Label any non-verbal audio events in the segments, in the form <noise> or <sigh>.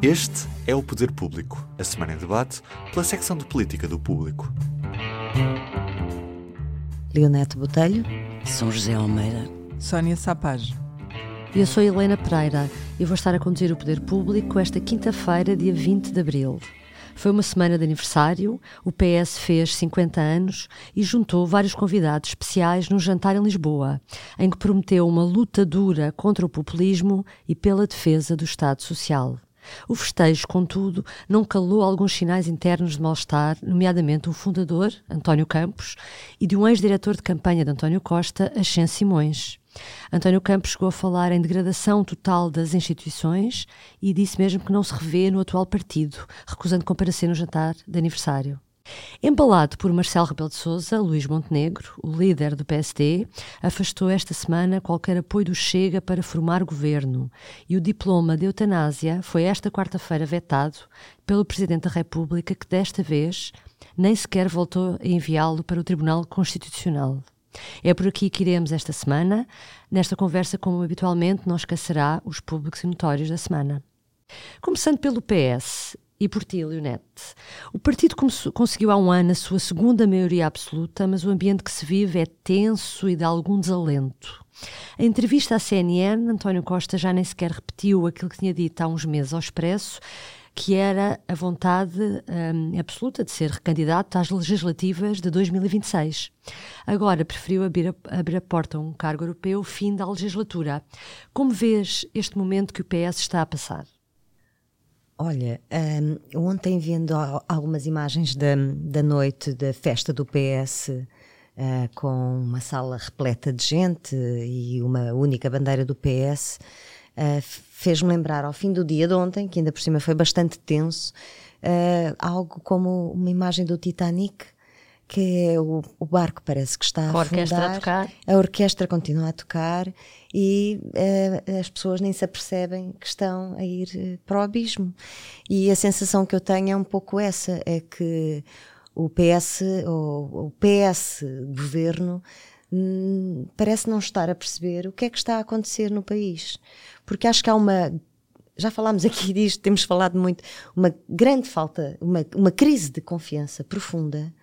Este é o Poder Público, a semana em debate pela secção de política do Público. Leonete Botelho, São José Almeida, Sónia Sapage. eu sou Helena Pereira e vou estar a conduzir o Poder Público esta quinta-feira, dia 20 de abril. Foi uma semana de aniversário, o PS fez 50 anos e juntou vários convidados especiais num jantar em Lisboa, em que prometeu uma luta dura contra o populismo e pela defesa do Estado Social. O festejo, contudo, não calou alguns sinais internos de mal-estar, nomeadamente um fundador, António Campos, e de um ex-diretor de campanha de António Costa, Ascenso Simões. António Campos chegou a falar em degradação total das instituições e disse mesmo que não se revê no atual partido, recusando comparecer no jantar de aniversário. Embalado por Marcelo Rebelo de Sousa, Luís Montenegro, o líder do PSD, afastou esta semana qualquer apoio do Chega para formar governo e o diploma de eutanásia foi esta quarta-feira vetado pelo Presidente da República, que desta vez nem sequer voltou a enviá-lo para o Tribunal Constitucional. É por aqui que iremos esta semana. Nesta conversa, como habitualmente, não esquecerá os públicos e notórios da semana. Começando pelo PS e por ti, Leonete. O partido conseguiu há um ano a sua segunda maioria absoluta, mas o ambiente que se vive é tenso e de algum desalento. Em entrevista à CNN, António Costa já nem sequer repetiu aquilo que tinha dito há uns meses ao Expresso, que era a vontade hum, absoluta de ser recandidato às legislativas de 2026. Agora preferiu abrir a, abrir a porta a um cargo europeu fim da legislatura. Como vês este momento que o PS está a passar? Olha, um, ontem vendo algumas imagens da, da noite da festa do PS uh, com uma sala repleta de gente e uma única bandeira do PS, uh, fez-me lembrar ao fim do dia de ontem, que ainda por cima foi bastante tenso, uh, algo como uma imagem do Titanic que é o, o, barco parece que está a, a orquestra a tocar. A orquestra continua a tocar e uh, as pessoas nem se apercebem que estão a ir uh, para o abismo. E a sensação que eu tenho é um pouco essa, é que o PS, o, o PS governo hum, parece não estar a perceber o que é que está a acontecer no país. Porque acho que há uma já falámos aqui disto, temos falado muito, uma grande falta, uma, uma crise de confiança profunda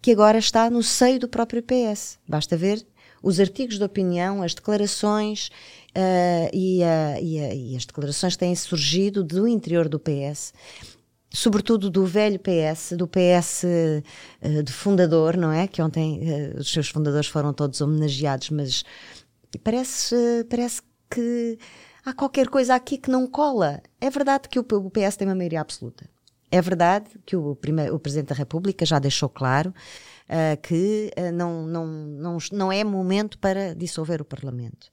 que agora está no seio do próprio PS. Basta ver os artigos de opinião, as declarações uh, e, uh, e, uh, e, as declarações têm surgido do interior do PS, sobretudo do velho PS, do PS de fundador, não é? Que ontem os seus fundadores foram todos homenageados, mas parece, parece que há qualquer coisa aqui que não cola. É verdade que o PS tem uma maioria absoluta. É verdade que o, primeiro, o Presidente da República já deixou claro uh, que uh, não, não, não, não é momento para dissolver o Parlamento.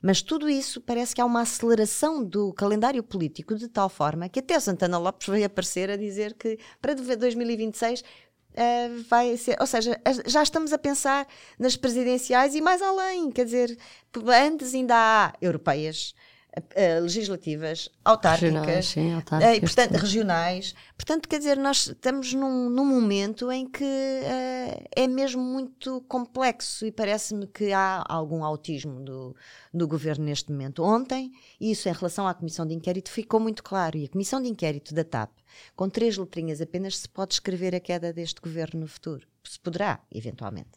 Mas tudo isso parece que há uma aceleração do calendário político de tal forma que até Santana Lopes veio aparecer a dizer que para 2026 Uh, vai ser, ou seja, já estamos a pensar nas presidenciais e mais além, quer dizer, antes ainda há europeias, uh, legislativas, autárquicas, regionais, sim, autárquicas, uh, portanto, regionais. Portanto, quer dizer, nós estamos num, num momento em que uh, é mesmo muito complexo e parece-me que há algum autismo do, do governo neste momento. Ontem, isso em relação à comissão de inquérito ficou muito claro. E a comissão de inquérito da TAP, com três letrinhas apenas, se pode escrever a queda deste governo no futuro. Se poderá, eventualmente.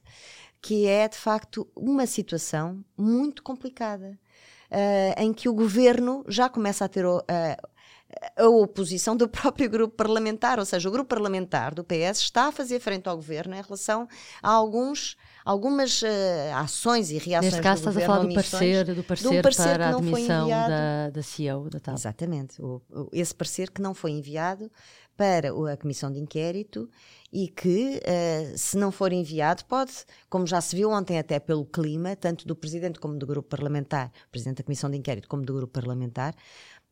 Que é, de facto, uma situação muito complicada uh, em que o governo já começa a ter uh, a oposição do <laughs> próprio grupo parlamentar, ou seja, o grupo parlamentar do PS está a fazer frente ao governo em relação a alguns algumas uh, ações e reações Neste caso estás a falar do parecer, do parecer, um parecer para a admissão da, da CEO da TAP. Exatamente, o, o, esse parecer que não foi enviado para a comissão de inquérito e que, uh, se não for enviado, pode, como já se viu ontem até pelo clima, tanto do Presidente como do Grupo Parlamentar, Presidente da Comissão de Inquérito como do Grupo Parlamentar,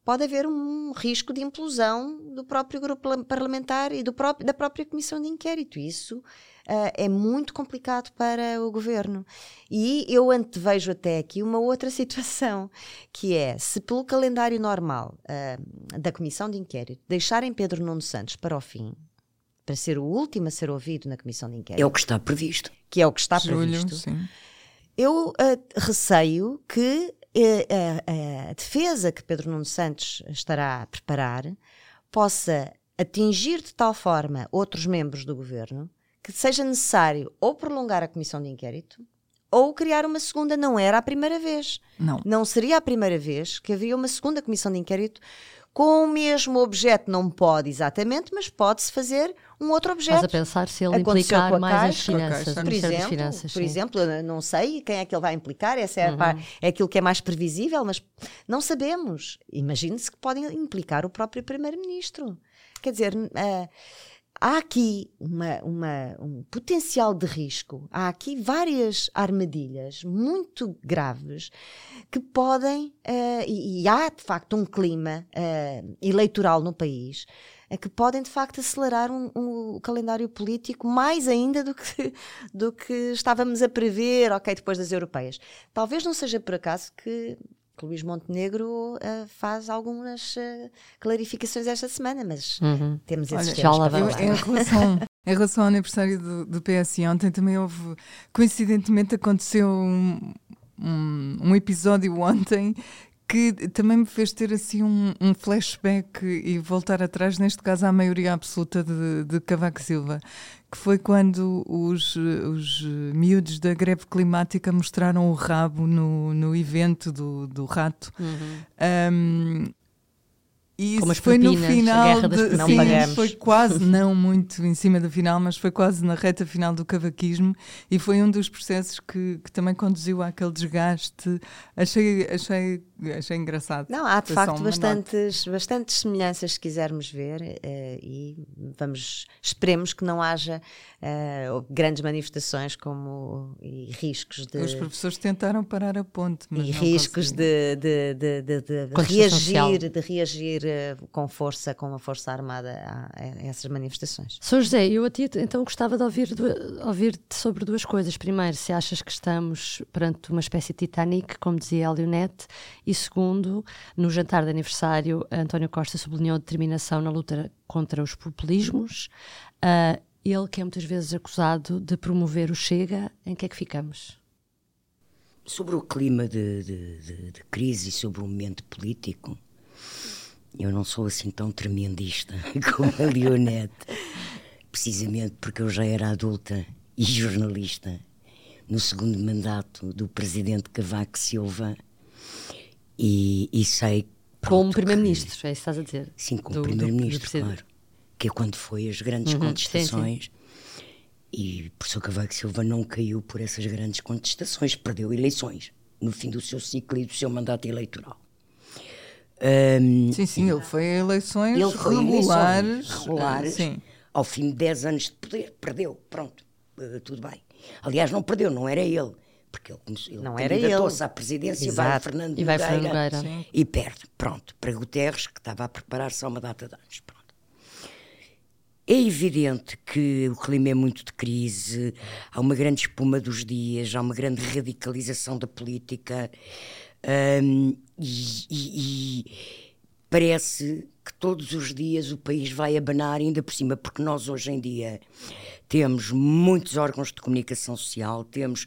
pode haver um risco de implosão do próprio grupo parlamentar e próprio, da própria comissão de inquérito. Isso uh, é muito complicado para o governo. E eu antevejo até aqui uma outra <laughs> situação, que é se pelo calendário normal uh, da comissão de inquérito deixarem Pedro Nuno Santos para o fim, para ser o último a ser ouvido na comissão de inquérito. É o que está previsto. Que é o que está Julho, previsto. Sim. Eu uh, receio que a, a, defesa que Pedro Nuno Santos estará a preparar possa atingir de tal forma outros membros do governo que seja necessário ou prolongar a comissão de inquérito ou criar uma segunda. Não era a primeira vez. Não. Não seria a primeira vez que havia uma segunda comissão de inquérito com o mesmo objeto. Não pode exatamente, mas pode-se fazer um outro objeto. Estás a pensar se ele Aconteceu implicar mais Caixa, as finanças, por exemplo, Finanças. por sim. exemplo, não sei quem é que ele vai implicar, essa é, Uhum. par- é aquilo que é mais previsível, mas não sabemos. Imagine-se que podem implicar o próprio Primeiro-Ministro. Quer dizer, ah, há aqui uma, uma- um potencial de risco, há aqui várias armadilhas muito graves que podem, ah, e, e há de facto um clima ah, eleitoral no país. Ah, Que podem de facto acelerar um, um- o calendário político mais ainda do que, do que estávamos a prever, ok, depois das europeias. Talvez não seja por acaso que, que Luís Montenegro ah, faz algumas ah, clarificações esta semana, mas Uhum. temos esses Olha, temas já lá vamos. em, relação, em relação ao aniversário do, do PS ontem, também houve. Coincidentemente aconteceu um, um, um episódio ontem que também me fez ter assim um, um flashback e voltar atrás, neste caso à maioria absoluta de, de Cavaco Silva, que foi quando os, os miúdos da greve climática mostraram o rabo no, no evento do, do rato. Um, e Como isso as foi no propinas, final de, Não sim, pagamos. foi quase não muito em cima do final, mas foi quase na reta final do cavaquismo e foi um dos processos que, que também conduziu àquele desgaste. Achei, achei, achei engraçado. Não, há de facto bastantes, bastantes semelhanças se quisermos ver eh, e vamos, esperemos que não haja eh, grandes manifestações como e riscos de Os professores tentaram parar a ponte, mas e não riscos de, de, de, de- de- social. reagir, de reagir eh, com força, com a força armada a, a essas manifestações. Sou José, eu a ti então gostava de ouvir du- ouvir-te sobre duas coisas. Primeiro, se achas que estamos perante uma espécie de Titanic, como dizia a Leonete, e segundo, no jantar de aniversário, António Costa sublinhou a determinação na luta contra os populismos. Ah, ele que é muitas vezes acusado de promover o Chega, em que é que ficamos? Sobre o clima de, de- de- de crise sobre o momento político, eu não sou assim tão tremendista <laughs> como a Leonete, precisamente porque eu já era adulta e jornalista no segundo mandato do presidente Cavaco Silva e, e sei. Como pronto, Primeiro-Ministro, é isso que estás a dizer? Sim, como Do- do- do Primeiro-Ministro, claro. Que é quando foi as grandes Uhum, sim, sim. contestações. E o professor Cavaco Silva não caiu por essas grandes contestações, perdeu eleições no fim do seu ciclo e do seu mandato eleitoral. Ahm, Sim, sim, ele foi a eleições ele foi regulares. eleições regulares, Sim. ao fim de 10 anos de poder, perdeu, pronto, eh, tudo bem. Aliás, não perdeu, não era ele, porque ele, começou, ele Não era candidatou-se ele. à presidência, vai Exato. Fernando E vai Nogueira, Fernando Nogueira. e perde, pronto, para Guterres, que estava a preparar-se a uma data de anos, pronto. É evidente que o clima é muito de crise, há uma grande espuma dos dias, há uma grande radicalização da política hum, e, e- e parece que todos os dias o país vai abanar, ainda por cima, porque nós hoje em dia temos muitos órgãos de comunicação social, temos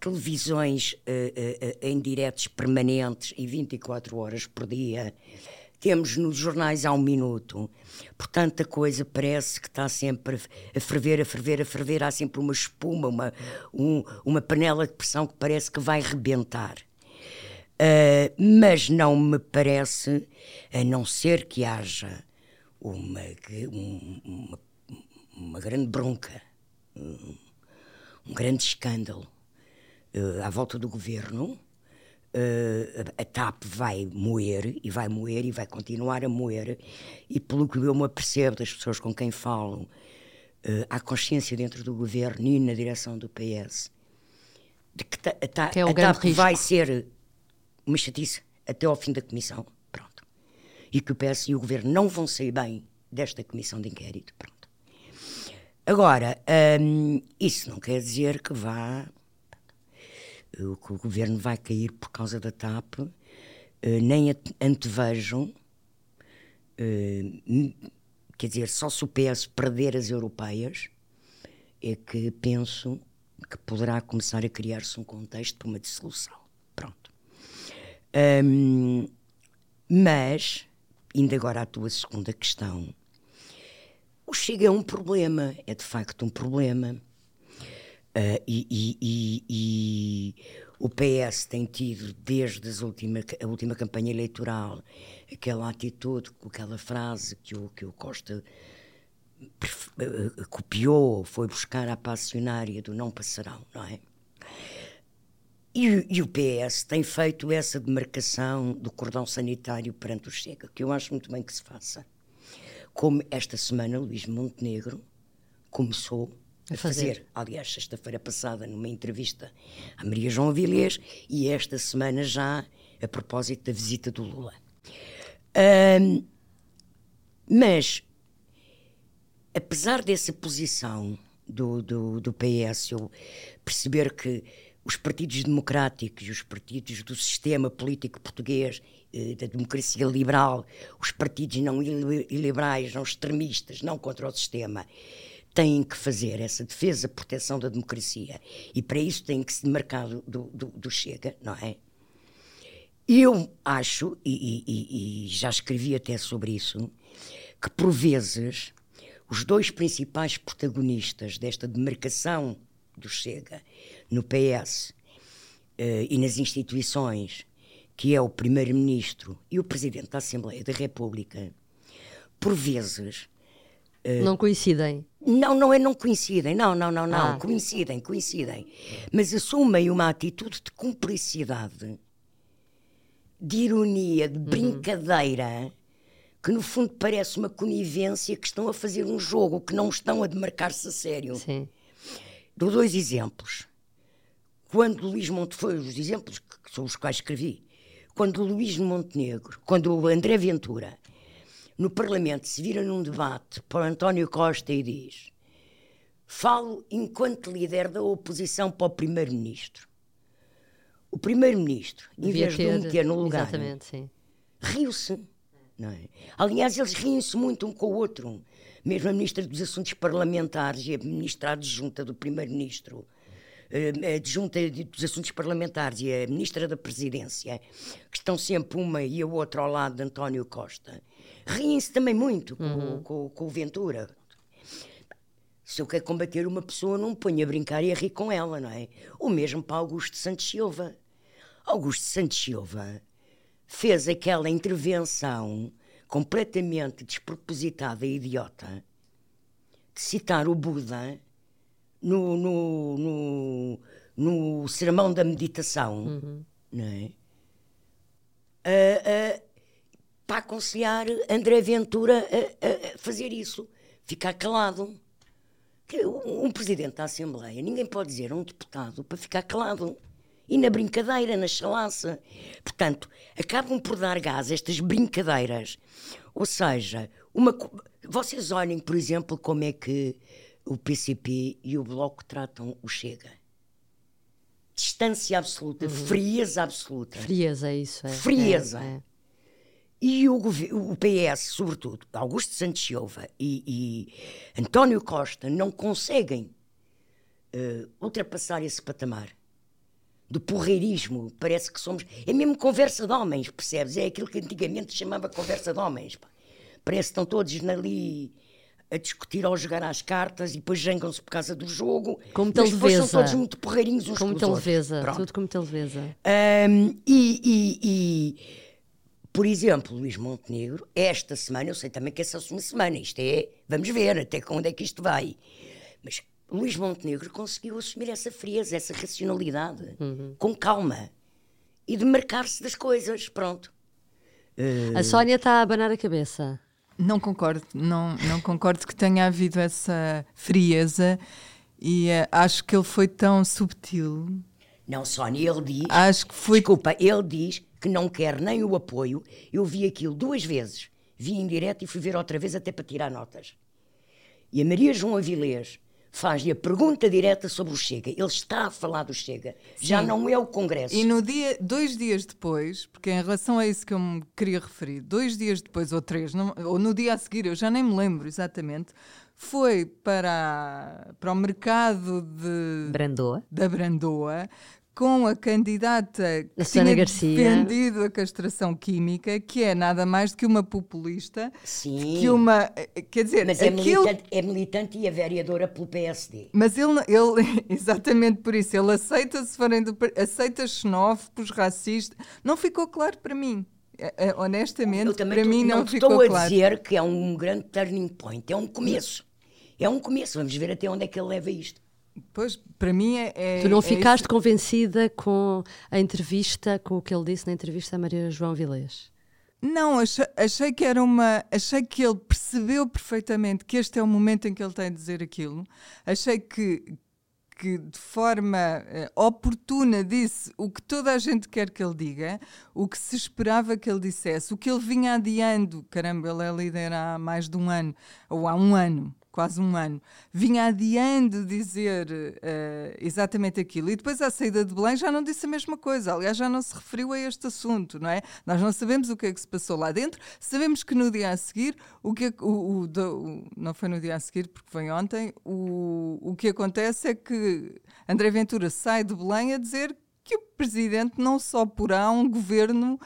televisões eh, eh, em diretos permanentes e 24 horas por dia. Temos nos jornais há um minuto. Portanto, a coisa parece que está sempre a ferver, a ferver, a ferver. Há sempre uma espuma, uma, um- uma panela de pressão que parece que vai rebentar. Uh, mas não me parece, a não ser que haja uma, um- uma, uma grande bronca, um, um grande escândalo uh, à volta do governo, uh, a TAP vai moer e vai moer e vai continuar a moer, e pelo que eu me apercebo das pessoas com quem falo, uh, há consciência dentro do governo e na direção do PS de que ta- a, ta- Que é a TAP risco. vai ser uma chatice até ao fim da comissão, pronto. E que o PS e o governo não vão sair bem desta comissão de inquérito, pronto. Agora, hum, isso não quer dizer que vá o que o governo vai cair por causa da TAP, eh, nem ante- antevejo, eh, quer dizer, só se o PS perder as europeias, é que penso que poderá começar a criar-se um contexto para uma dissolução. Pronto. Um, mas, indo agora à tua segunda questão, o Chega é um problema, é de facto um problema. Uh, e, e, e, o PS tem tido, desde as última, a última campanha eleitoral, aquela atitude, aquela frase que o, que o Costa uh, copiou, foi buscar a passionária do não passarão, não é? E, e, o PS tem feito essa demarcação do cordão sanitário perante o Chega, que eu acho muito bem que se faça. Como esta semana Luís Montenegro começou a fazer. fazer. Aliás, sexta-feira passada, numa entrevista à Maria João Avilés, e esta semana já a propósito da visita do Lula. Um, mas, apesar dessa posição do, do, do PS, eu perceber que os partidos democráticos e os partidos do sistema político português, eh, da democracia liberal, os partidos não iliberais, não extremistas, não contra o sistema, têm que fazer essa defesa, proteção da democracia. E para isso têm que se demarcar do, do, do Chega, não é? Eu acho, e, e, e já escrevi até sobre isso, que por vezes os dois principais protagonistas desta demarcação do Chega no PS eh, e nas instituições, que é o Primeiro-Ministro e o Presidente da Assembleia da República, por vezes. Uh, não coincidem? Não, não é não coincidem, não, não, não, não, ah. coincidem, coincidem. Mas assumem uma atitude de cumplicidade, de ironia, de uhum. brincadeira, que no fundo parece uma conivência que estão a fazer um jogo, que não estão a demarcar-se a sério. Sim. Dou dois exemplos. Quando Luís Montenegro, os exemplos que são os quais escrevi, quando Luís Montenegro, quando o André Ventura, no Parlamento, se vira num debate para António Costa e diz: Falo enquanto líder da oposição para o Primeiro-Ministro. O Primeiro-Ministro, em vez ter, de o meter no lugar, riu-se. É? Aliás, eles riem-se muito um com o outro mesmo a Ministra dos Assuntos Parlamentares e a Ministra Adjunta do Primeiro-Ministro, eh, a Adjunta dos Assuntos Parlamentares e a Ministra da Presidência, que estão sempre uma e a outra ao lado de António Costa, riem-se também muito com, uhum. com, com o Ventura. Se eu quero combater uma pessoa, não me ponho a brincar e a rir com ela, não é? O mesmo para Augusto Santos Silva. Augusto Santos Silva fez aquela intervenção completamente despropositada e idiota de citar o Buda no, no, no, no sermão da meditação, uhum. não é? Uh, uh, para aconselhar André Ventura a, a, fazer isso, ficar calado. Um presidente da Assembleia, ninguém pode dizer a um deputado para ficar calado e na brincadeira, na chalaça. Portanto, acabam por dar gás estas brincadeiras. Ou seja, uma, vocês olhem, por exemplo, como é que o PCP e o Bloco tratam o Chega. Distância absoluta, uhum. frieza absoluta. Frieza, é isso. É. Frieza. É, é. E o, o, PS, sobretudo, Augusto Santos Silva e, e António Costa, não conseguem uh, ultrapassar esse patamar do porreirismo. Parece que somos. É mesmo conversa de homens, percebes? É aquilo que antigamente chamava conversa de homens. Pá. Parece que estão todos ali a discutir ou a jogar às cartas e depois jangam-se por causa do jogo. Como mas depois são todos muito porreirinhos uns com os leveza, tudo como leveza. Um, e, e, e, por exemplo, Luís Montenegro, esta semana, eu sei também que é uma semana, isto é, vamos ver até onde é que isto vai. Mas Luís Montenegro conseguiu assumir essa frieza, essa racionalidade, uhum. com calma e demarcar-se das coisas. Pronto. A Sónia está a abanar a cabeça. Não concordo, não, não concordo que tenha havido essa frieza e uh, acho que ele foi tão subtil. Não, Sónia, ele diz. Acho que foi. Desculpa, ele diz que não quer nem o apoio. Eu vi aquilo duas vezes, vi em direto e fui ver outra vez até para tirar notas. E a Maria João Avilés faz-lhe a pergunta direta sobre o Chega. Ele está a falar do Chega, Sim. já não é o Congresso. E no dia, dois dias depois, porque em relação a isso que eu me queria referir, dois dias depois ou três, não, ou no dia a seguir, eu já nem me lembro exatamente, foi para, para o mercado de Brandoa. da Brandoa com a candidata que A tinha Garcia. defendido a castração química, que é nada mais do que uma populista, Sim. que uma, quer dizer, Mas é aquilo militante, é militante e é vereadora pelo PSD. Mas ele, ele, <laughs> exatamente por isso, ele aceita se forem do, aceita xenófobos, racistas. Não ficou claro para mim. Eh, eh, Honestamente, para mim não, ficou estou a claro. dizer que é um grande turning point, é um começo. É um começo, vamos ver até onde é que ele leva isto. Pois, para mim é. é- Tu não é ficaste convencida com a entrevista, com o que ele disse na entrevista a Maria João Vilés? Não, achei, achei que era uma. Achei que ele percebeu perfeitamente que este é o momento em que ele tem de dizer aquilo. Achei que, que de forma eh, oportuna disse o que toda a gente quer que ele diga, o que se esperava que ele dissesse, o que ele vinha adiando. Caramba, ele é líder há mais de um ano, ou há um ano. Quase um ano, vinha adiando dizer eh, exatamente aquilo e depois, à saída de Belém, já não disse a mesma coisa. Aliás, já não se referiu a este assunto, não é? Nós não sabemos o que é que se passou lá dentro, sabemos que no dia a seguir, o que é o, o- o- não foi no dia a seguir, porque foi ontem, o, o que acontece é que André Ventura sai de Belém a dizer que o presidente não só porá um governo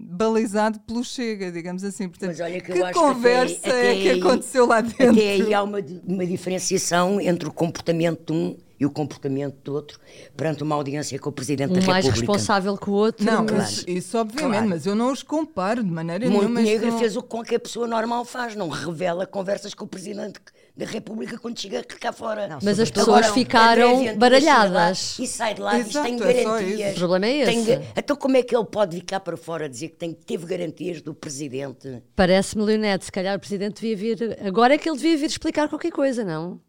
balizado pelo Chega, digamos assim. Portanto, Mas olha que que conversa que até, é até que aí- aconteceu lá dentro? Até aí há uma, uma diferenciação entre o comportamento de um e o comportamento do outro perante uma audiência com o Presidente Um da mais República. responsável que o outro. Não, mas- isso, isso obviamente, Claro. mas eu não os comparo de maneira nenhuma. Montenegro não- fez o que qualquer pessoa normal faz, não revela conversas com o Presidente da República quando chega cá fora. Não, Mas as pessoas Agora, ficaram André baralhadas. E sai de lá e diz tem é garantias. O problema é Tem esse. ga- Então como é que ele pode vir cá para fora dizer que tem, teve garantias do Presidente? Parece-me, Leonete, se calhar o Presidente devia vir. Agora é que ele devia vir explicar qualquer coisa, não?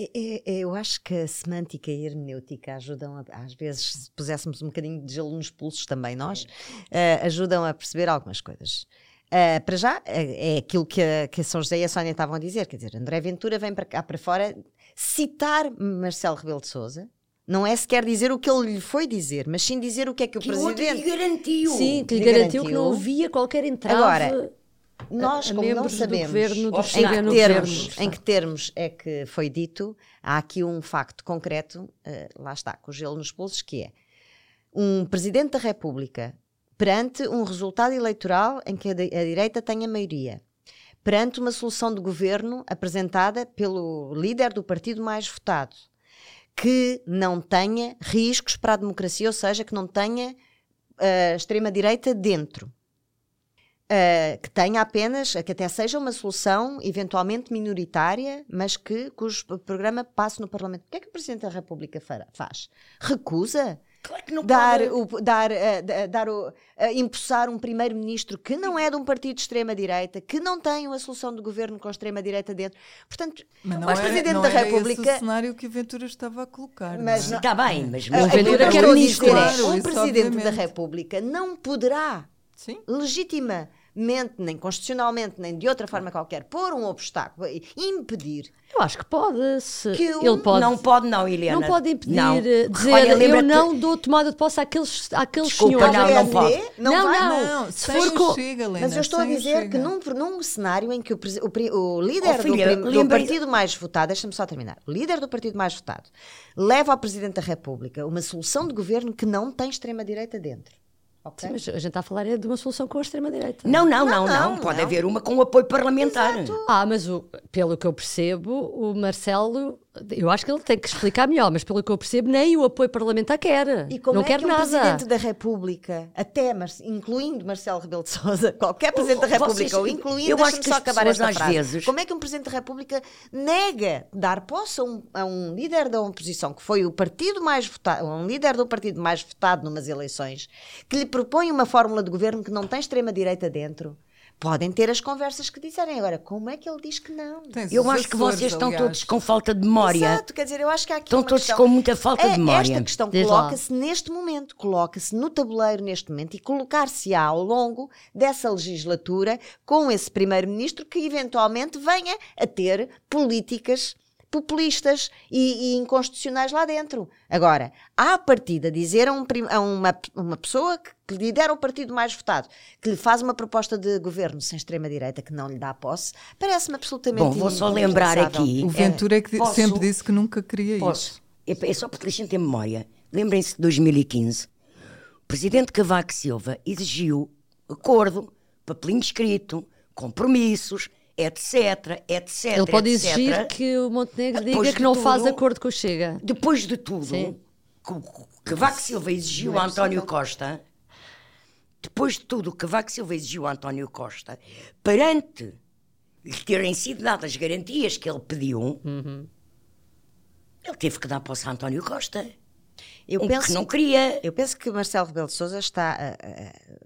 É- é- é- eu acho que a semântica e a hermenêutica ajudam, a- às vezes, se puséssemos um bocadinho de gelo nos pulsos também nós, eh, ajudam a perceber algumas coisas. Eh, para já, eh, é aquilo que a, que a São José e a Sónia estavam a dizer, quer dizer, André Ventura vem para cá para fora citar Marcelo Rebelo de Souza, não é sequer dizer o que ele lhe foi dizer, mas sim dizer o que é que o Que Presidente... lhe garantiu. Sim, que lhe lhe garantiu que garantiu. não havia qualquer entrave. Agora, Nós, a como não sabemos governo, em, que termos, em que termos é que foi dito, há aqui um facto concreto, eh, lá está, com o gelo nos pulsos, que é um Presidente da República perante um resultado eleitoral em que a, a direita tem a maioria, perante uma solução de governo apresentada pelo líder do partido mais votado, que não tenha riscos para a democracia, ou seja, que não tenha a extrema-direita dentro. Uh, que tenha apenas, que até seja uma solução eventualmente minoritária, mas que cujo programa passe no Parlamento. O que é que o Presidente da República fará- faz? Recusa Claro que não dar, pode. o, dar, uh, da- dar o, uh, impulsar um primeiro-ministro que não é de um partido de extrema-direita, que não tem uma solução de governo com extrema-direita dentro. Portanto, Mas não mas era, Presidente não da República. esse o cenário que a Ventura estava a colocar. Mas não é? Está bem, mas... Uh, Mas aquilo Ventura quer a ministro. é, Claro, um Presidente da obviamente. República não poderá Sim. Legitimamente, nem constitucionalmente, nem de outra forma qualquer, pôr um obstáculo e impedir. Eu acho que pode. Se Que um ele pode. Não pode não, Helena. Não pode impedir, Não. eh, dizer Olha, eu não dou tomada de posse àqueles, àqueles Desculpa, senhores. não, não pode. Não, Não, vai. não. Não, Se sem for o co- Chega, Helena, Mas eu estou a dizer que Chega. num, num cenário em que o, o o líder Oh, filha, do, do partido mais votado, deixa-me só terminar, o líder do partido mais votado leva ao Presidente da República uma solução de governo que não tem extrema-direita dentro. Ok? Sim, mas a gente está a falar é de uma solução com a extrema-direita. Não, não, Não, não, não. não, Pode não. haver uma com apoio parlamentar. Ah, mas o- pelo que eu percebo, o Marcelo, eu acho que ele tem que explicar melhor, mas pelo que eu percebo, nem o apoio parlamentar quer. E como não é quer que um nada. Presidente da República, até, incluindo Marcelo Rebelo de Sousa, <laughs> qualquer Presidente da Vocês- República, ou incluindo, eu acho que só as acabar esta frase, vezes- como é que um Presidente da República nega dar posse a um, a um líder da oposição, que foi o partido mais votado, um líder do partido mais votado numas eleições, que lhe propõe uma fórmula de governo que não tem extrema-direita dentro? Podem ter as conversas que disserem. Agora, como é que ele diz que não? Tens Eu acho que vocês estão aliás. todos com falta de memória. Exato, quer dizer, eu acho que há aqui Estão todos questão- com muita falta de É, memória. Esta questão coloca-se neste momento, coloca-se no tabuleiro neste momento e colocar-se-á ao longo dessa legislatura com esse primeiro-ministro que eventualmente venha a ter políticas populistas e, e inconstitucionais lá dentro. Agora, à partida, dizer a, um a uma, uma pessoa que, que lidera o partido mais votado, que lhe faz uma proposta de governo sem extrema-direita que não lhe dá posse, parece-me absolutamente Bom, vou só lembrar aqui. O Ventura é que Posso- sempre disse que nunca queria Posso? isso. É, é só porque deixem ter memória. lembrem-se de 2015, o presidente Cavaco Silva exigiu acordo, papelinho escrito, compromissos, etc, etc, Ele pode etc. exigir que o Montenegro Depois diga de que não tudo- faz acordo com o Chega. Depois de tudo, Sim. que o que Cavaco Silva exigiu a António Costa, depois de tudo o que Cavaco Silva exigiu a António Costa, perante lhe terem sido dadas as garantias que ele pediu, ele teve que dar posse a António Costa. Eu penso, que não queria. eu penso que Marcelo Rebelo de Sousa está, a-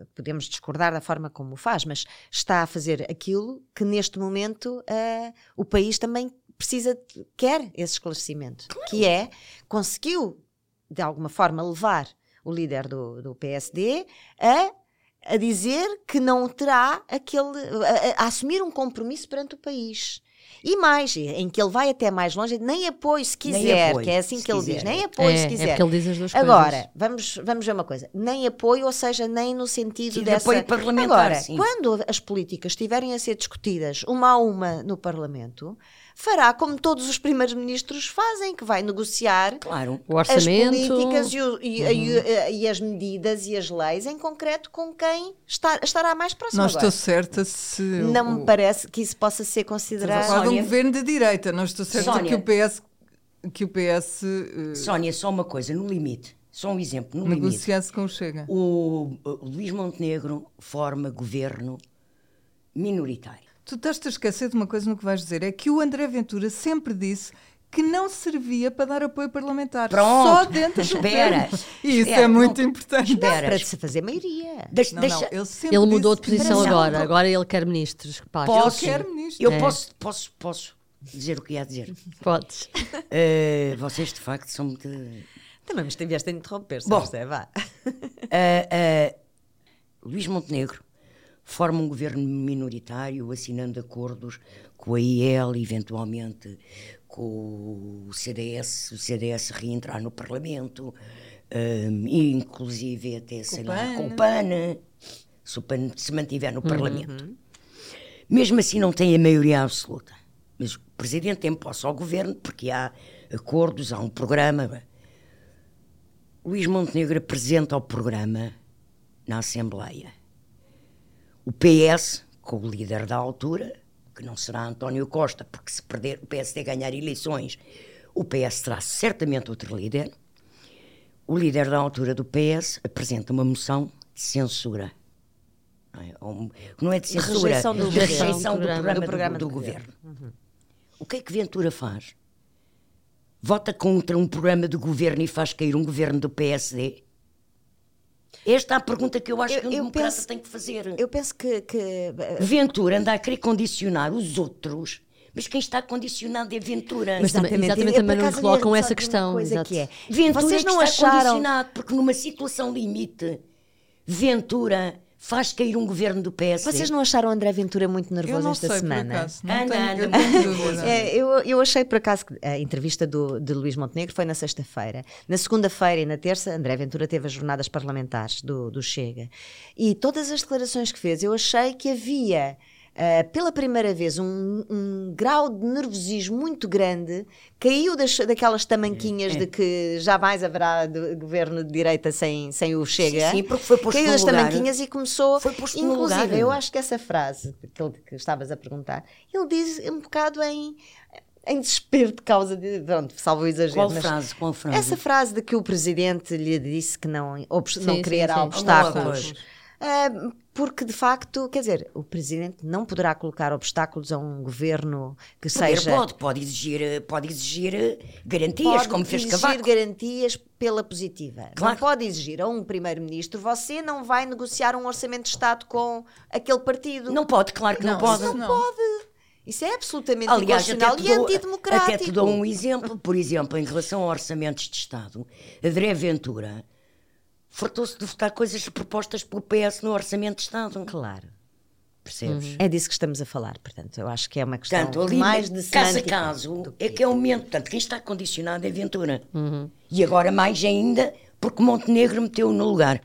a- podemos discordar da forma como o faz, mas está a fazer aquilo que neste momento a- o país também precisa, quer esse esclarecimento, que é, conseguiu de alguma forma levar o líder do, do PSD a, a dizer que não terá aquele, a, a- a assumir um compromisso perante o país. E mais, em que ele vai até mais longe, nem apoio se quiser, apoio, que é assim que ele quiser. diz, nem apoio É, se é quiser. porque ele diz as duas Agora, coisas. vamos, vamos ver uma coisa. Nem apoio, ou seja, nem no sentido de dessa... apoio parlamentar, Agora, sim. quando as políticas estiverem a ser discutidas uma a uma no Parlamento, fará como todos os primeiros ministros fazem, que vai negociar Claro. O as orçamento. Uhum. políticas e, o- e- e- e as medidas e as leis em concreto com quem está- estará mais próximo. Não Agora, estou certa se. não o- me parece que isso possa ser considerado. de um governo de direita. Não estou certa Sónia. que o PS. Que o PS eh, Sónia, só uma coisa, no limite. Só um exemplo, no limite. negociasse com o Chega. O, o Luís Montenegro forma governo minoritário. Tu estás-te a esquecer de uma coisa no que vais dizer: é que o André Ventura sempre disse que não servia para dar apoio parlamentar. Pronto. Só dentro do Espera. E isso Espera. é muito Não. importante. Espera. Para se fazer maioria. Deixa, Não, deixa, não, ele sempre Ele mudou de posição não. agora. Agora ele quer ministros. Pá, posso, quer ministro. eu É. posso, posso, posso dizer o que ia dizer. <laughs> Podes. Eh, vocês de facto são muito. Também me estiveste a interromper, se Bom. percebe? Vá. Ah, ah, Luís Montenegro forma um governo minoritário, assinando acordos com a IEL, eventualmente com o CDS, o CDS reentrar no Parlamento, e inclusive até, sei lá, com o PAN, se o PAN se mantiver no Parlamento. Mesmo assim não tem a maioria absoluta. Mas o Presidente tem posse ao governo porque há acordos, há um programa. Luís Montenegro apresenta o programa na Assembleia. O PS, com o líder da altura, que não será António Costa, porque se perder o PSD ganhar eleições, o PS terá certamente outro líder. O líder da altura do PS apresenta uma moção de censura. Não é, Ou não é de censura, rejeição do de governo. rejeição do Do programa do, programa do do governo. O que é que Ventura faz? Vota contra um programa de governo e faz cair um governo do PSD? Esta é a pergunta que eu acho Eu- que um eu democrata penso- tem que fazer. Eu penso que. que eh, Ventura anda a querer condicionar os outros, mas quem está condicionado é Ventura. Mas também- Exatamente. exatamente Eu, também não colocam essa questão, Coisa exato. que é. Ventura Vocês é não que está acharam. condicionado, porque numa situação limite, Ventura faz cair um governo do PSD. Vocês não acharam o André Ventura muito nervoso esta sei, semana? acaso. Não Anda, tenho, eu. É, eu, eu achei por acaso que a entrevista do, de Luís Montenegro foi na sexta-feira. Na segunda-feira e na terça, André Ventura teve as jornadas parlamentares do, do Chega. E todas as declarações que fez, eu achei que havia. Ah, pela primeira vez, um, um grau de nervosismo muito grande caiu das, daquelas tamanquinhas de que jamais haverá de- governo de direita sem, sem o Chega. Sim, sim, porque foi posto caiu das lugar. tamanquinhas e começou. Foi posto inclusive, lugar. eu acho que essa frase que, ele- que estavas a perguntar, ele diz um bocado em, em desespero de causa de. Pronto, salvo o exagero. Qual frase? Qual frase? Essa frase de que o presidente lhe disse que não, obs- Sim, não criará sim. obstáculos. Ah, porque de facto, quer dizer, o presidente não poderá colocar obstáculos a um governo que Poder seja. pode, pode exigir, pode exigir garantias, pode como fez exigir Cavaco. garantias pela positiva. Claro. Não pode exigir a um primeiro-ministro você não vai negociar um orçamento de Estado com aquele partido. Não pode, claro que não, Não, pode. isso não. Isso é absolutamente Aliás, inconstitucional até e te, dou, antidemocrático. até te dou um exemplo, por exemplo, em relação a orçamentos de Estado. André Ventura fartou-se de votar coisas propostas pelo PS no orçamento de Estado. Claro. Percebes? É disso que estamos a falar, portanto, eu acho que é uma questão Portanto, ali, mais de caso a caso, é que- que é o momento. Portanto, quem está condicionado é Ventura. E agora mais ainda, porque Montenegro meteu no lugar.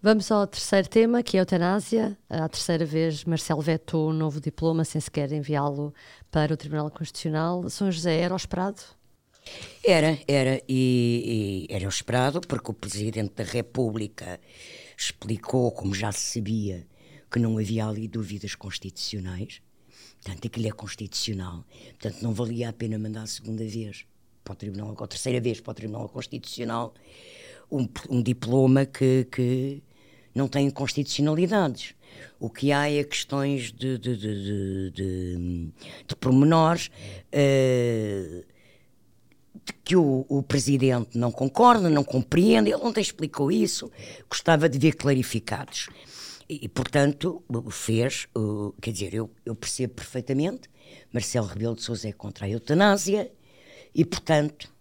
Vamos ao terceiro tema, que é a eutanásia. À terceira vez, Marcelo vetou um novo diploma sem sequer enviá-lo para o Tribunal Constitucional. São José, era o esperado? Era, era, e, e era esperado, porque o Presidente da República explicou, como já se sabia, que não havia ali dúvidas constitucionais. Portanto, aquilo é constitucional. Portanto, não valia a pena mandar a segunda vez para o Tribunal, ou a terceira vez para o Tribunal Constitucional, um, um diploma que, que não tem constitucionalidades. O que há é questões de, de, de, de, de, de pormenores. Uh, que o, o, presidente não concorda, não compreende, ele ontem explicou isso, gostava de ver clarificados. E, e portanto, fez, uh, quer dizer, eu, eu, percebo perfeitamente, Marcelo Rebelo de Sousa é contra a eutanásia e, portanto,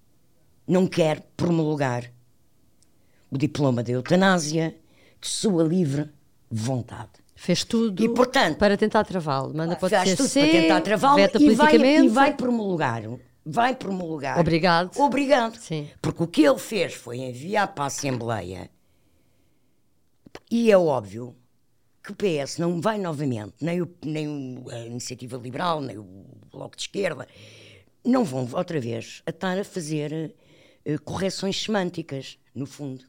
não quer promulgar o diploma da eutanásia de sua livre vontade. Fez tudo e, portanto, para tentar travá-lo. Manda para o tudo para tentar travá-lo e, vai, e vai promulgar vai promulgar. Obrigado. Obrigado. Sim. Porque o que ele fez foi enviar para a Assembleia. E é óbvio que o PS não vai novamente, nem, o, nem a Iniciativa Liberal, nem o Bloco de Esquerda, não vão outra vez a estar a fazer uh, correções semânticas, no fundo.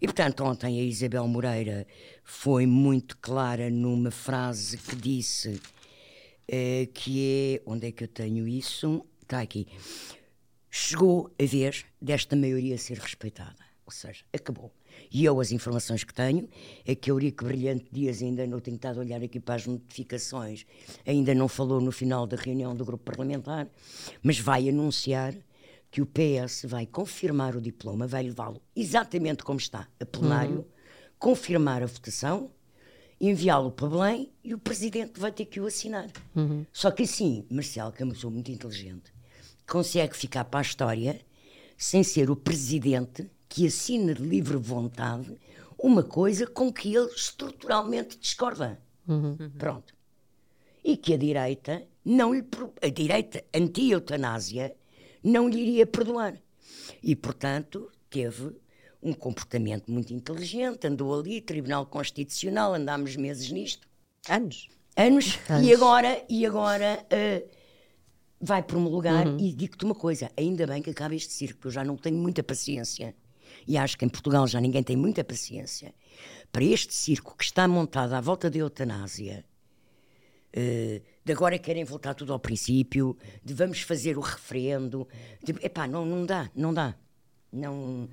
E portanto, ontem a Isabel Moreira foi muito clara numa frase que disse uh, que é. Onde é que eu tenho isso? Está aqui. Chegou a vez desta maioria ser respeitada. Ou seja, acabou. E eu, as informações que tenho, é que Eurico Brilhante Dias ainda não tenho estado a olhar aqui para as notificações, ainda não falou no final da reunião do grupo parlamentar, mas vai anunciar que o PS vai confirmar o diploma, vai levá-lo exatamente como está, a plenário, uhum. confirmar a votação, enviá-lo para Belém e o presidente vai ter que o assinar. Uhum. Só que assim, Marcelo, que é uma pessoa muito inteligente, consegue ficar para a história sem ser o presidente que assina de livre vontade uma coisa com que ele estruturalmente discorda. Uhum. Pronto. E que a direita não lhe a direita anti-eutanásia não lhe iria perdoar. E, portanto, teve um comportamento muito inteligente, andou ali, Tribunal Constitucional, andámos meses nisto. Anos. Anos, Anos. e agora, e agora uh, vai promulgar uhum. e digo-te uma coisa, ainda bem que acaba este circo, eu já não tenho muita paciência. E acho que em Portugal já ninguém tem muita paciência para este circo que está montado à volta da eutanásia. Uh, de agora querem voltar tudo ao princípio, de vamos fazer o referendo. De, epá, não, não dá, não dá. Não,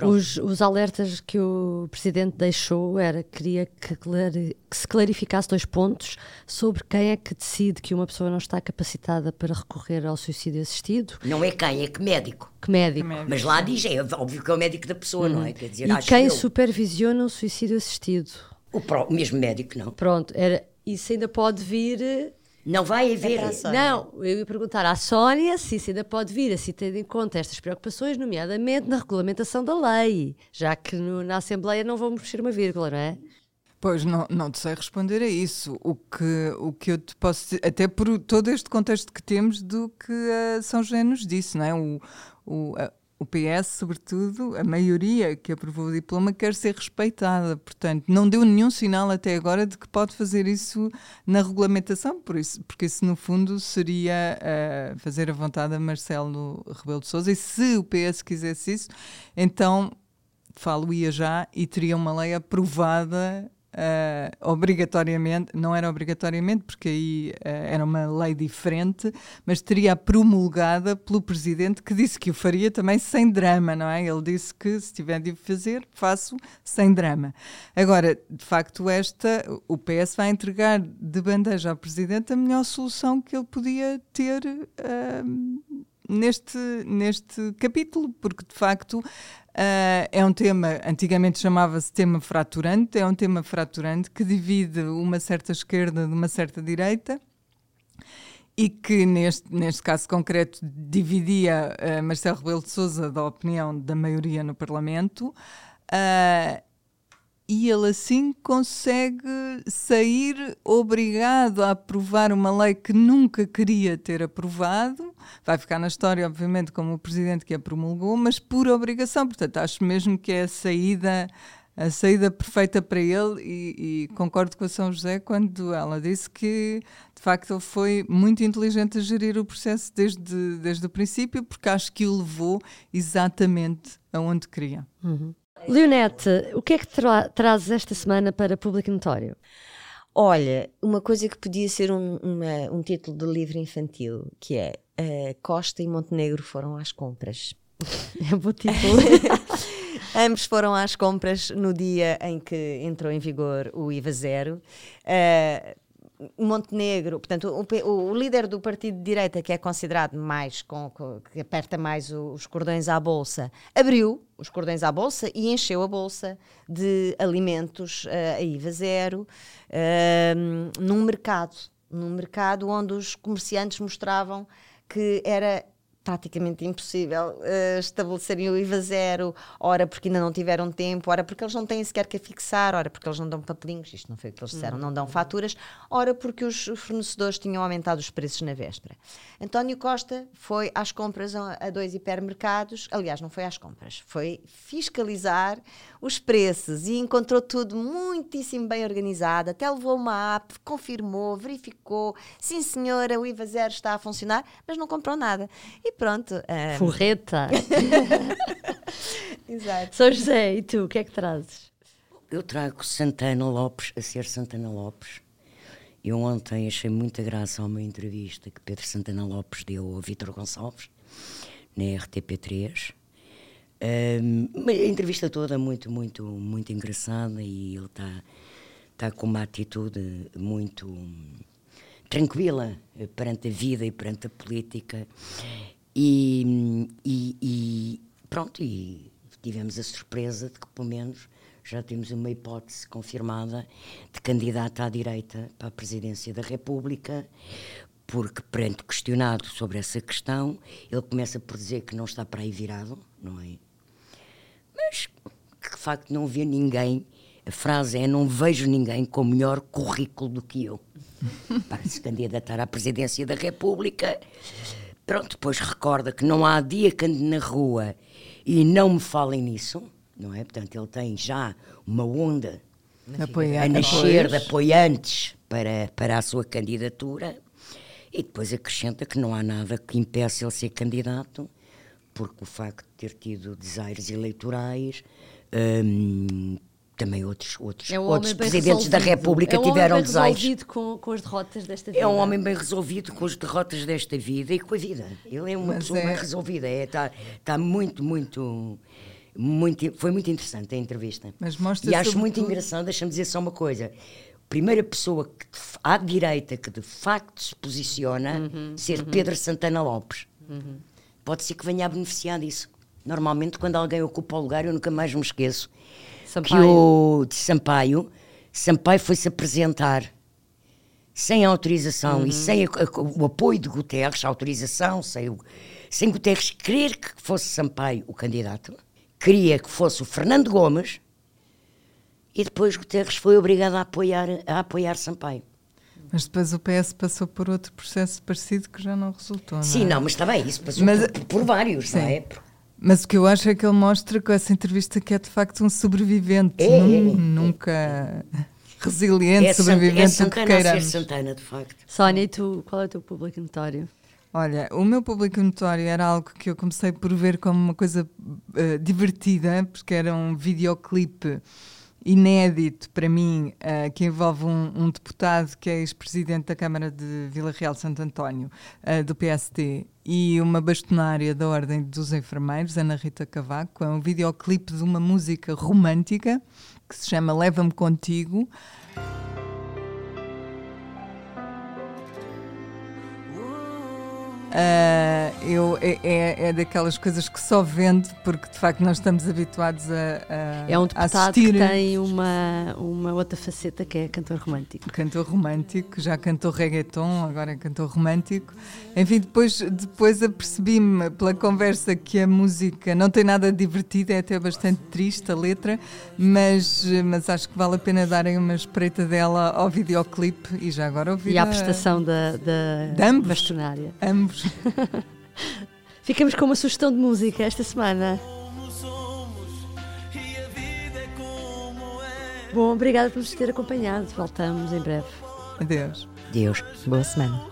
os, os, alertas que o Presidente deixou era que queria que, que, se clarificasse dois pontos sobre quem é que decide que uma pessoa não está capacitada para recorrer ao suicídio assistido. Não é quem, é que médico. Que médico. Que médico Mas lá diz, é óbvio que é o médico da pessoa, uhum. não é? Uhum. Quer dizer, e quem eu... supervisiona o suicídio assistido? O, pró, o mesmo médico, não. Pronto, era, isso ainda pode vir não vai haver. É não, eu ia perguntar à Sónia se isso ainda pode vir a se ter em conta estas preocupações, nomeadamente na regulamentação da lei, já que no, na Assembleia não vamos mexer uma vírgula, não é? Pois, não, não te sei responder a isso. O que, o que eu te posso dizer, até por todo este contexto que temos do que a São José nos disse, não é? O, o, a, o PS, sobretudo, a maioria que aprovou o diploma quer ser respeitada. Portanto, não deu nenhum sinal até agora de que pode fazer isso na regulamentação, por isso, porque isso, no fundo, seria uh, fazer a vontade a Marcelo Rebelo de Sousa. E se o PS quisesse isso, então falo-ia já e teria uma lei aprovada Uh, obrigatoriamente, não era obrigatoriamente, porque aí uh, era uma lei diferente, mas teria promulgada pelo presidente que disse que o faria também sem drama, não é? Ele disse que se tiver de fazer, faço sem drama. Agora, de facto, esta, o PS vai entregar de bandeja ao presidente a melhor solução que ele podia ter. Uh, neste, neste capítulo, porque de facto Uh, é um tema, antigamente chamava-se tema fraturante, é um tema fraturante que divide uma certa esquerda de uma certa direita e que neste, neste caso concreto dividia uh, Marcelo Rebelo de Sousa da opinião da maioria no Parlamento uh, e ele assim consegue sair obrigado a aprovar uma lei que nunca queria ter aprovado. Vai ficar na história, obviamente, como o presidente que a promulgou, mas por obrigação. Portanto, acho mesmo que é a saída a saída perfeita para ele e, e, concordo com a São José quando ela disse que de facto ele foi muito inteligente a gerir o processo desde, desde o princípio porque acho que o levou exatamente aonde queria. Uhum. Leonete, o que é que tra trazes esta semana para Público Notório? Olha, uma coisa que podia ser um, uma, um título de livro infantil, que é uh, Costa e Montenegro foram às compras. <laughs> É bom título. <laughs> Ambos foram às compras no dia em que entrou em vigor o IVA zero. Uh, Montenegro, portanto, o, o, líder do partido de direita, que é considerado mais, com, com, que aperta mais os cordões à bolsa, abriu os cordões à bolsa e encheu a bolsa de alimentos uh, a IVA zero uh, num mercado, num mercado onde os comerciantes mostravam que era praticamente impossível uh, estabelecerem o IVA zero, ora porque ainda não tiveram tempo, ora porque eles não têm sequer que a fixar, ora porque eles não dão papelinhos, isto não foi o que eles disseram, não dão faturas, ora porque os fornecedores tinham aumentado os preços na véspera. António Costa foi às compras a, a dois hipermercados, aliás, não foi às compras, foi fiscalizar os preços e encontrou tudo muitíssimo bem organizado, até levou uma app, confirmou, verificou, sim senhora, o IVA zero está a funcionar, mas não comprou nada. E pronto. Um... Forreta! <laughs> Exato. Sou José, e tu, o que é que trazes? Eu trago Santana Lopes, a ser Santana Lopes. Eu ontem achei muita graça a uma entrevista que Pedro Santana Lopes deu ao Vítor Gonçalves, na RTP3. Um, a entrevista toda muito, muito, muito engraçada e ele está tá com uma atitude muito tranquila perante a vida e perante a política. E, e, e, pronto, e tivemos a surpresa de que, pelo menos, já temos uma hipótese confirmada de candidata à direita para a presidência da República, porque, perante questionado sobre essa questão, ele começa por dizer que não está para aí virado, não é? Mas que, de facto, não vê ninguém. A frase é: Não vejo ninguém com melhor currículo do que eu <laughs> para se candidatar à presidência da República. Pronto, depois recorda que não há dia que ande na rua e não me falem nisso, não é? Portanto, ele tem já uma onda a nascer de apoiantes para, para a sua candidatura e depois acrescenta que não há nada que impeça ele ser candidato, porque o facto de ter tido desaires eleitorais. Hum, também outros, outros, é um outros presidentes da República é um tiveram homem bem resolvido com, com, as derrotas desta vida. É um homem bem resolvido com as derrotas desta vida e com a vida. Ele é uma Mas pessoa é... bem resolvida. Está é, tá muito, muito, muito. Foi muito interessante a entrevista. Mas mostra e acho muito engraçado, deixa-me dizer só uma coisa. Primeira pessoa que, à direita que de facto se posiciona uhum, ser uhum. Pedro Santana Lopes. Uhum. Pode ser que venha a beneficiar disso. Normalmente, quando alguém ocupa o lugar, eu nunca mais me esqueço Sampaio. que o de Sampaio, Sampaio foi-se apresentar sem autorização uhum. e sem a, a, o apoio de Guterres, autorização, sem, o, sem Guterres querer que fosse Sampaio o candidato, queria que fosse o Fernando Gomes e depois Guterres foi obrigado a apoiar, a apoiar Sampaio. Mas depois o PS passou por outro processo parecido que já não resultou. Não Sim, é? não, mas está bem, isso passou mas, por, por, vários, sim. não é? Mas o que eu acho é que ele mostra com essa entrevista que é de facto um sobrevivente, é, num, é, é. nunca resiliente, é sobrevivente, é Santana, que queiramos. Santana, de facto. Sónia, e tu, qual é o teu público notório? Olha, o meu público notório era algo que eu comecei por ver como uma coisa uh, divertida, porque era um videoclipe inédito para mim, uh, que envolve um, um, deputado que é ex-presidente da Câmara de Vila Real Santo António, uh, do PST, e uma bastonária da Ordem dos Enfermeiros, Ana Rita Cavaco. É um videoclipe de uma música romântica que se chama Leva-me Contigo. Uh, eu, é, é, é, daquelas coisas que só vende porque de facto nós estamos habituados a, a É um deputado que tem uma, uma outra faceta que é cantor romântico. Cantor romântico, já cantou reggaeton, agora é cantor romântico. Enfim, depois, depois apercebi-me pela conversa que a música não tem nada de divertido, é até bastante triste a letra, mas, mas acho que vale a pena darem uma espreita dela ao videoclipe e já agora ouvir. E à prestação da, da, da ambos, bastonária. Ambos <laughs> Ficamos com uma sugestão de música esta semana. Bom, obrigada por nos ter acompanhado. Voltamos em breve. Adeus. Deus. Boa semana.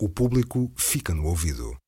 O público fica no ouvido.